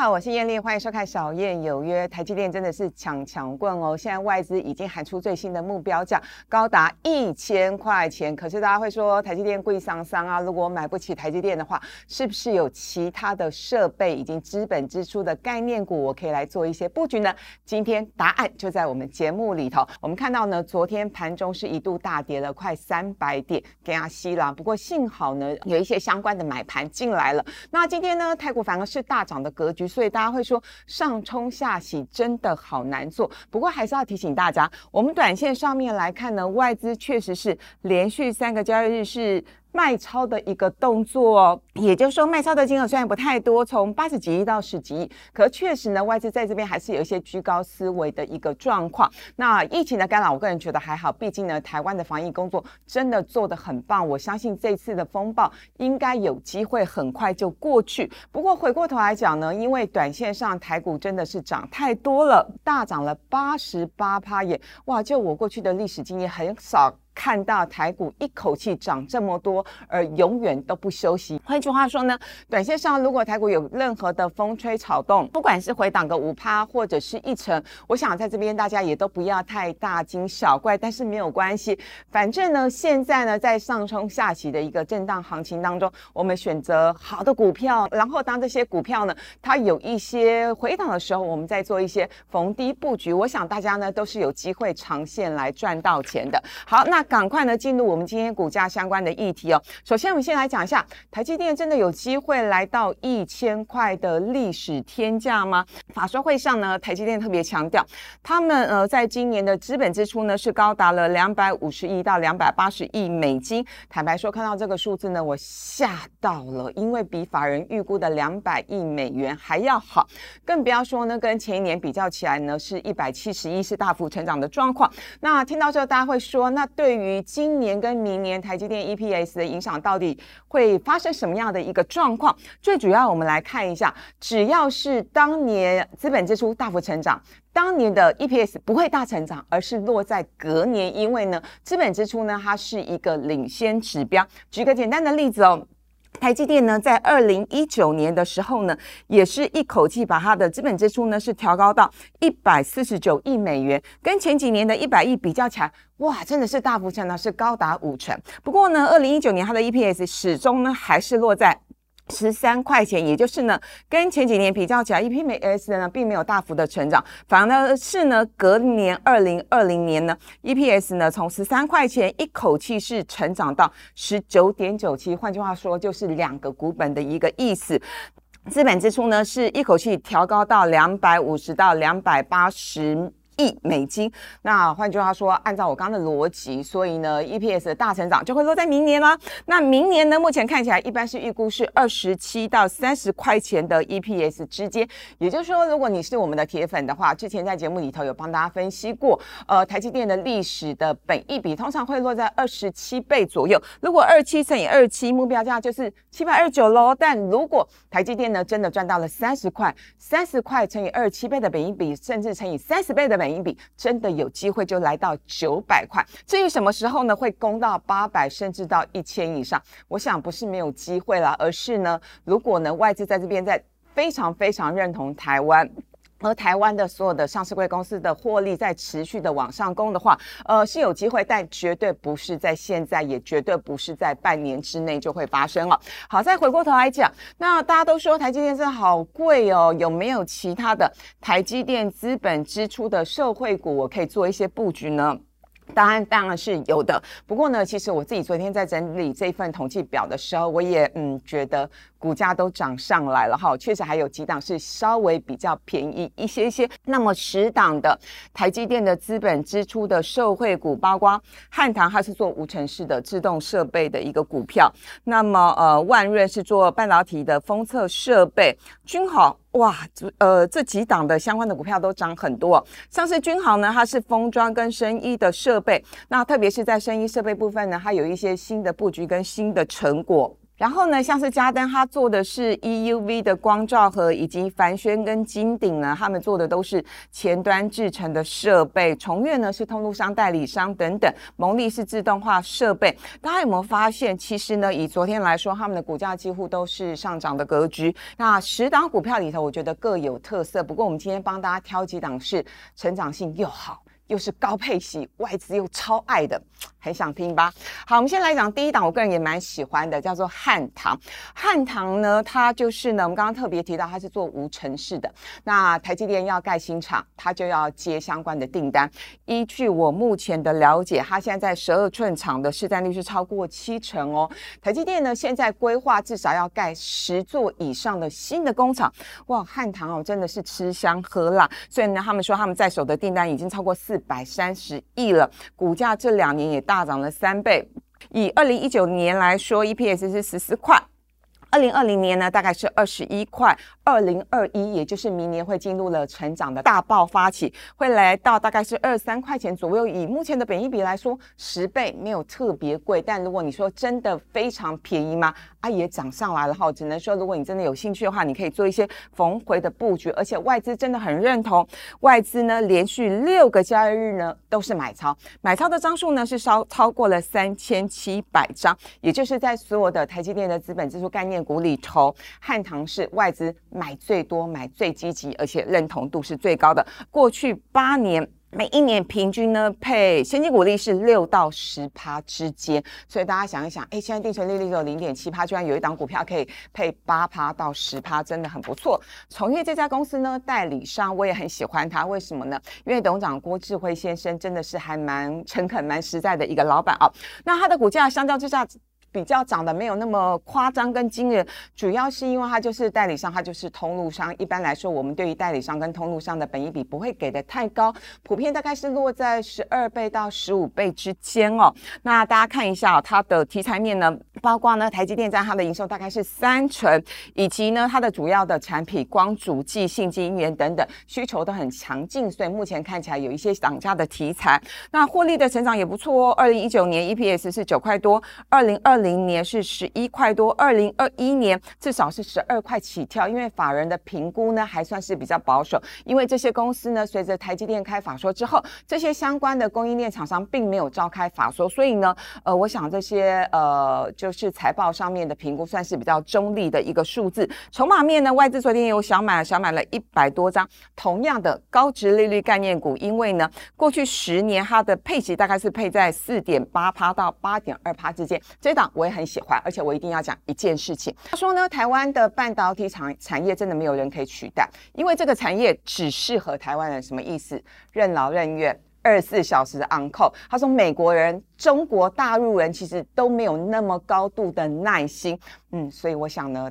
好，我是燕丽，欢迎收看《小燕有约》。台积电真的是抢抢棍哦！现在外资已经喊出最新的目标价，高达一千块钱。可是大家会说台积电贵桑桑啊，如果买不起台积电的话，是不是有其他的设备以及资本支出的概念股，我可以来做一些布局呢？今天答案就在我们节目里头。我们看到呢，昨天盘中是一度大跌了快三百点，给它吸了。不过幸好呢，有一些相关的买盘进来了。那今天呢，泰国反而是大涨的格局。所以大家会说上冲下洗真的好难做，不过还是要提醒大家，我们短线上面来看呢，外资确实是连续三个交易日是。卖超的一个动作，也就是说，卖超的金额虽然不太多，从八十几亿到十几亿，可确实呢，外资在这边还是有一些居高思维的一个状况。那疫情的干扰，我个人觉得还好，毕竟呢，台湾的防疫工作真的做得很棒。我相信这次的风暴应该有机会很快就过去。不过回过头来讲呢，因为短线上台股真的是涨太多了，大涨了八十八趴耶！哇，就我过去的历史经验很少。看到台股一口气涨这么多，而永远都不休息。换句话说呢，短线上如果台股有任何的风吹草动，不管是回档个五趴或者是一成，我想在这边大家也都不要太大惊小怪。但是没有关系，反正呢，现在呢在上冲下起的一个震荡行情当中，我们选择好的股票，然后当这些股票呢它有一些回档的时候，我们再做一些逢低布局。我想大家呢都是有机会长线来赚到钱的。好，那。赶快呢，进入我们今天股价相关的议题哦。首先，我们先来讲一下，台积电真的有机会来到一千块的历史天价吗？法说会上呢，台积电特别强调，他们呃在今年的资本支出呢是高达了两百五十亿到两百八十亿美金。坦白说，看到这个数字呢，我吓到了，因为比法人预估的两百亿美元还要好，更不要说呢，跟前一年比较起来呢，是一百七十亿，是大幅成长的状况。那听到这，大家会说，那对于于今年跟明年台积电 EPS 的影响到底会发生什么样的一个状况？最主要，我们来看一下，只要是当年资本支出大幅成长，当年的 EPS 不会大成长，而是落在隔年，因为呢，资本支出呢，它是一个领先指标。举个简单的例子哦。台积电呢，在二零一九年的时候呢，也是一口气把它的资本支出呢是调高到一百四十九亿美元，跟前几年的一百亿比较起来，哇，真的是大幅成长，是高达五成。不过呢，二零一九年它的 EPS 始终呢还是落在。十三块钱，也就是呢，跟前几年比较起来，EPS 呢并没有大幅的成长，反而呢是呢隔年二零二零年呢，EPS 呢从十三块钱一口气是成长到十九点九七，换句话说就是两个股本的一个意思。资本支出呢是一口气调高到两百五十到两百八十。亿美金，那换句话说，按照我刚刚的逻辑，所以呢，EPS 的大成长就会落在明年啦。那明年呢，目前看起来一般是预估是二十七到三十块钱的 EPS 之间。也就是说，如果你是我们的铁粉的话，之前在节目里头有帮大家分析过，呃，台积电的历史的本益比通常会落在二十七倍左右。如果二七乘以二七，目标价就是七百二十九喽。但如果台积电呢真的赚到了三十块，三十块乘以二七倍的本益比，甚至乘以三十倍的本。本比真的有机会就来到九百块，至于什么时候呢会攻到八百甚至到一千以上，我想不是没有机会了，而是呢，如果呢外资在这边在非常非常认同台湾。而台湾的所有的上市贵公司的获利在持续的往上攻的话，呃，是有机会，但绝对不是在现在，也绝对不是在半年之内就会发生了。好，再回过头来讲，那大家都说台积电真的好贵哦，有没有其他的台积电资本支出的社会股，我可以做一些布局呢？答案当然是有的。不过呢，其实我自己昨天在整理这份统计表的时候，我也嗯觉得。股价都涨上来了哈，确实还有几档是稍微比较便宜一些些。那么十档的台积电的资本支出的受惠股，包括汉唐，它是做无尘室的自动设备的一个股票。那么呃，万润是做半导体的封测设备。均豪哇，呃这几档的相关的股票都涨很多。像是君豪呢，它是封装跟生医的设备，那特别是在生医设备部分呢，它有一些新的布局跟新的成果。然后呢，像是嘉登，它做的是 EUV 的光照盒，以及凡轩跟金鼎呢，他们做的都是前端制成的设备。重越呢是通路商、代理商等等，蒙利是自动化设备。大家有没有发现，其实呢，以昨天来说，他们的股价几乎都是上涨的格局。那十档股票里头，我觉得各有特色。不过我们今天帮大家挑几档是成长性又好。又是高配息，外资又超爱的，很想听吧？好，我们先来讲第一档，我个人也蛮喜欢的，叫做汉唐。汉唐呢，它就是呢，我们刚刚特别提到，它是做无尘室的。那台积电要盖新厂，它就要接相关的订单。依据我目前的了解，它现在在十二寸厂的市占率是超过七成哦。台积电呢，现在规划至少要盖十座以上的新的工厂。哇，汉唐哦，真的是吃香喝辣。所以呢，他们说他们在手的订单已经超过四百三十亿了，股价这两年也大涨了三倍。以二零一九年来说，EPS 是十四块。二零二零年呢，大概是二十一块。二零二一，也就是明年会进入了成长的大爆发期，会来到大概是二三块钱左右。以目前的本益比来说，十倍没有特别贵。但如果你说真的非常便宜吗？啊，也涨上来了哈。只能说，如果你真的有兴趣的话，你可以做一些逢回的布局。而且外资真的很认同，外资呢连续六个交易日呢都是买超，买超的张数呢是超超过了三千七百张，也就是在所有的台积电的资本支出概念。股里头，汉唐是外资买最多、买最积极，而且认同度是最高的。过去八年，每一年平均呢配现金股利是六到十趴之间。所以大家想一想，哎，现在定存利率只有零点七趴，居然有一档股票可以配八趴到十趴，真的很不错。从业这家公司呢，代理商我也很喜欢它，为什么呢？因为董事长郭智辉先生真的是还蛮诚恳、蛮实在的一个老板啊。那他的股价相较之下。比较涨的没有那么夸张跟惊人，主要是因为它就是代理商，它就是通路商。一般来说，我们对于代理商跟通路商的本益比不会给的太高，普遍大概是落在十二倍到十五倍之间哦。那大家看一下它的题材面呢，包括呢台积电占它的营收大概是三成，以及呢它的主要的产品光主记、信晶圆等等需求都很强劲，所以目前看起来有一些涨价的题材。那获利的成长也不错哦，二零一九年 EPS 是九块多，二零二。二零年是十一块多，二零二一年至少是十二块起跳，因为法人的评估呢还算是比较保守，因为这些公司呢随着台积电开法说之后，这些相关的供应链厂商并没有召开法说，所以呢，呃，我想这些呃就是财报上面的评估算是比较中立的一个数字。筹码面呢，外资昨天有小买，小买了一百多张，同样的高值利率概念股，因为呢过去十年它的配息大概是配在四点八趴到八点二趴之间，这档。我也很喜欢，而且我一定要讲一件事情。他说呢，台湾的半导体产产业真的没有人可以取代，因为这个产业只适合台湾人。什么意思？任劳任怨，二十四小时的 uncle。他说，美国人、中国大陆人其实都没有那么高度的耐心。嗯，所以我想呢，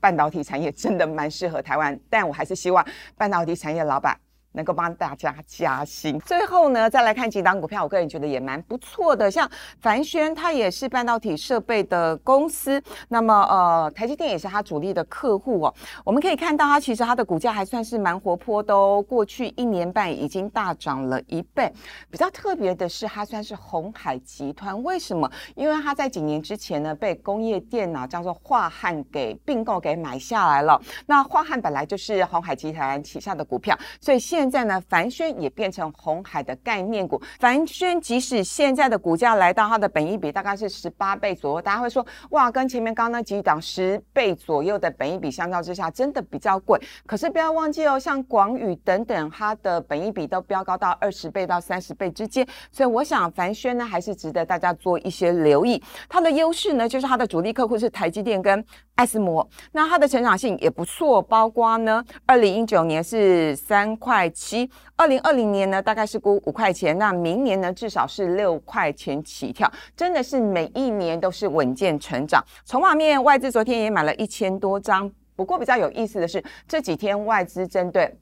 半导体产业真的蛮适合台湾，但我还是希望半导体产业老板。能够帮大家加薪。最后呢，再来看几档股票，我个人觉得也蛮不错的。像凡轩，它也是半导体设备的公司。那么，呃，台积电也是它主力的客户哦。我们可以看到，它其实它的股价还算是蛮活泼的哦。过去一年半已经大涨了一倍。比较特别的是，它算是红海集团。为什么？因为它在几年之前呢，被工业电脑叫做华汉给并购给买下来了。那华汉本来就是红海集团旗下的股票，所以现现在呢，凡轩也变成红海的概念股。凡轩即使现在的股价来到它的本益比大概是十八倍左右，大家会说哇，跟前面刚刚那几档十倍左右的本益比相较之下，真的比较贵。可是不要忘记哦，像广宇等等，它的本益比都飙高到二十倍到三十倍之间。所以我想凡轩呢，还是值得大家做一些留意。它的优势呢，就是它的主力客户是台积电跟艾斯摩，那它的成长性也不错，包括呢，二零一九年是三块。七二零二零年呢，大概是估五块钱，那明年呢，至少是六块钱起跳，真的是每一年都是稳健成长。从外面，外资昨天也买了一千多张，不过比较有意思的是，这几天外资针对。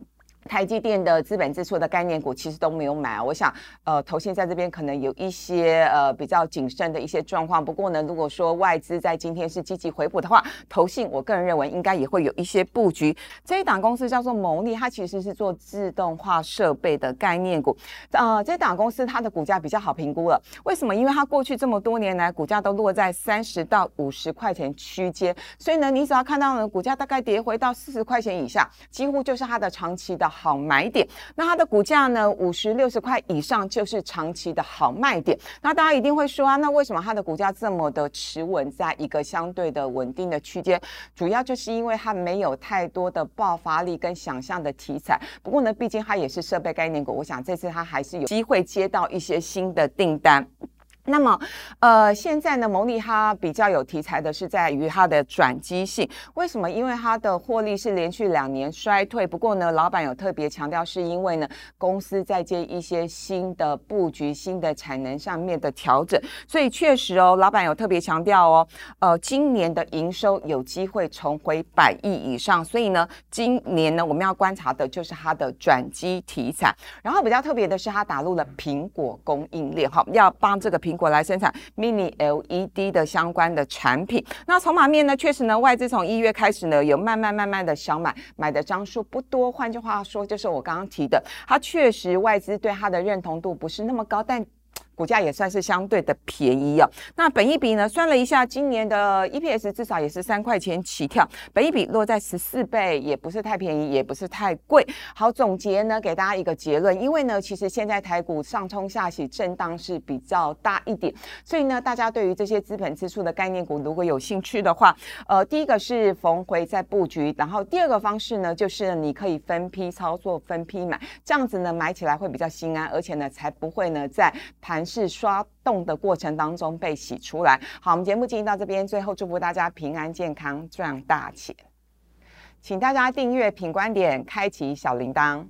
台积电的资本支出的概念股其实都没有买，我想，呃，投信在这边可能有一些呃比较谨慎的一些状况。不过呢，如果说外资在今天是积极回补的话，投信我个人认为应该也会有一些布局。这一档公司叫做蒙利，它其实是做自动化设备的概念股。呃，这档公司它的股价比较好评估了，为什么？因为它过去这么多年来股价都落在三十到五十块钱区间，所以呢，你只要看到呢股价大概跌回到四十块钱以下，几乎就是它的长期的。好买点，那它的股价呢？五十六十块以上就是长期的好卖点。那大家一定会说啊，那为什么它的股价这么的持稳，在一个相对的稳定的区间？主要就是因为它没有太多的爆发力跟想象的题材。不过呢，毕竟它也是设备概念股，我想这次它还是有机会接到一些新的订单。那么，呃，现在呢，蒙利哈比较有题材的是在于它的转机性。为什么？因为它的获利是连续两年衰退。不过呢，老板有特别强调，是因为呢，公司在接一些新的布局、新的产能上面的调整。所以确实哦，老板有特别强调哦，呃，今年的营收有机会重回百亿以上。所以呢，今年呢，我们要观察的就是它的转机题材。然后比较特别的是，它打入了苹果供应链，好，要帮这个苹。果来生产 Mini LED 的相关的产品。那筹码面呢？确实呢，外资从一月开始呢，有慢慢慢慢的想买，买的张数不多。换句话说，就是我刚刚提的，它确实外资对它的认同度不是那么高，但。股价也算是相对的便宜哦。那本一比呢？算了一下，今年的 EPS 至少也是三块钱起跳，本一比落在十四倍，也不是太便宜，也不是太贵。好，总结呢，给大家一个结论，因为呢，其实现在台股上冲下洗，震荡是比较大一点，所以呢，大家对于这些资本支出的概念股，如果有兴趣的话，呃，第一个是逢回在布局，然后第二个方式呢，就是你可以分批操作，分批买，这样子呢，买起来会比较心安，而且呢，才不会呢，在盘。是刷动的过程当中被洗出来。好，我们节目进行到这边，最后祝福大家平安健康赚大钱，请大家订阅品观点，开启小铃铛。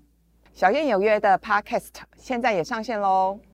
小燕有约的 Podcast 现在也上线喽。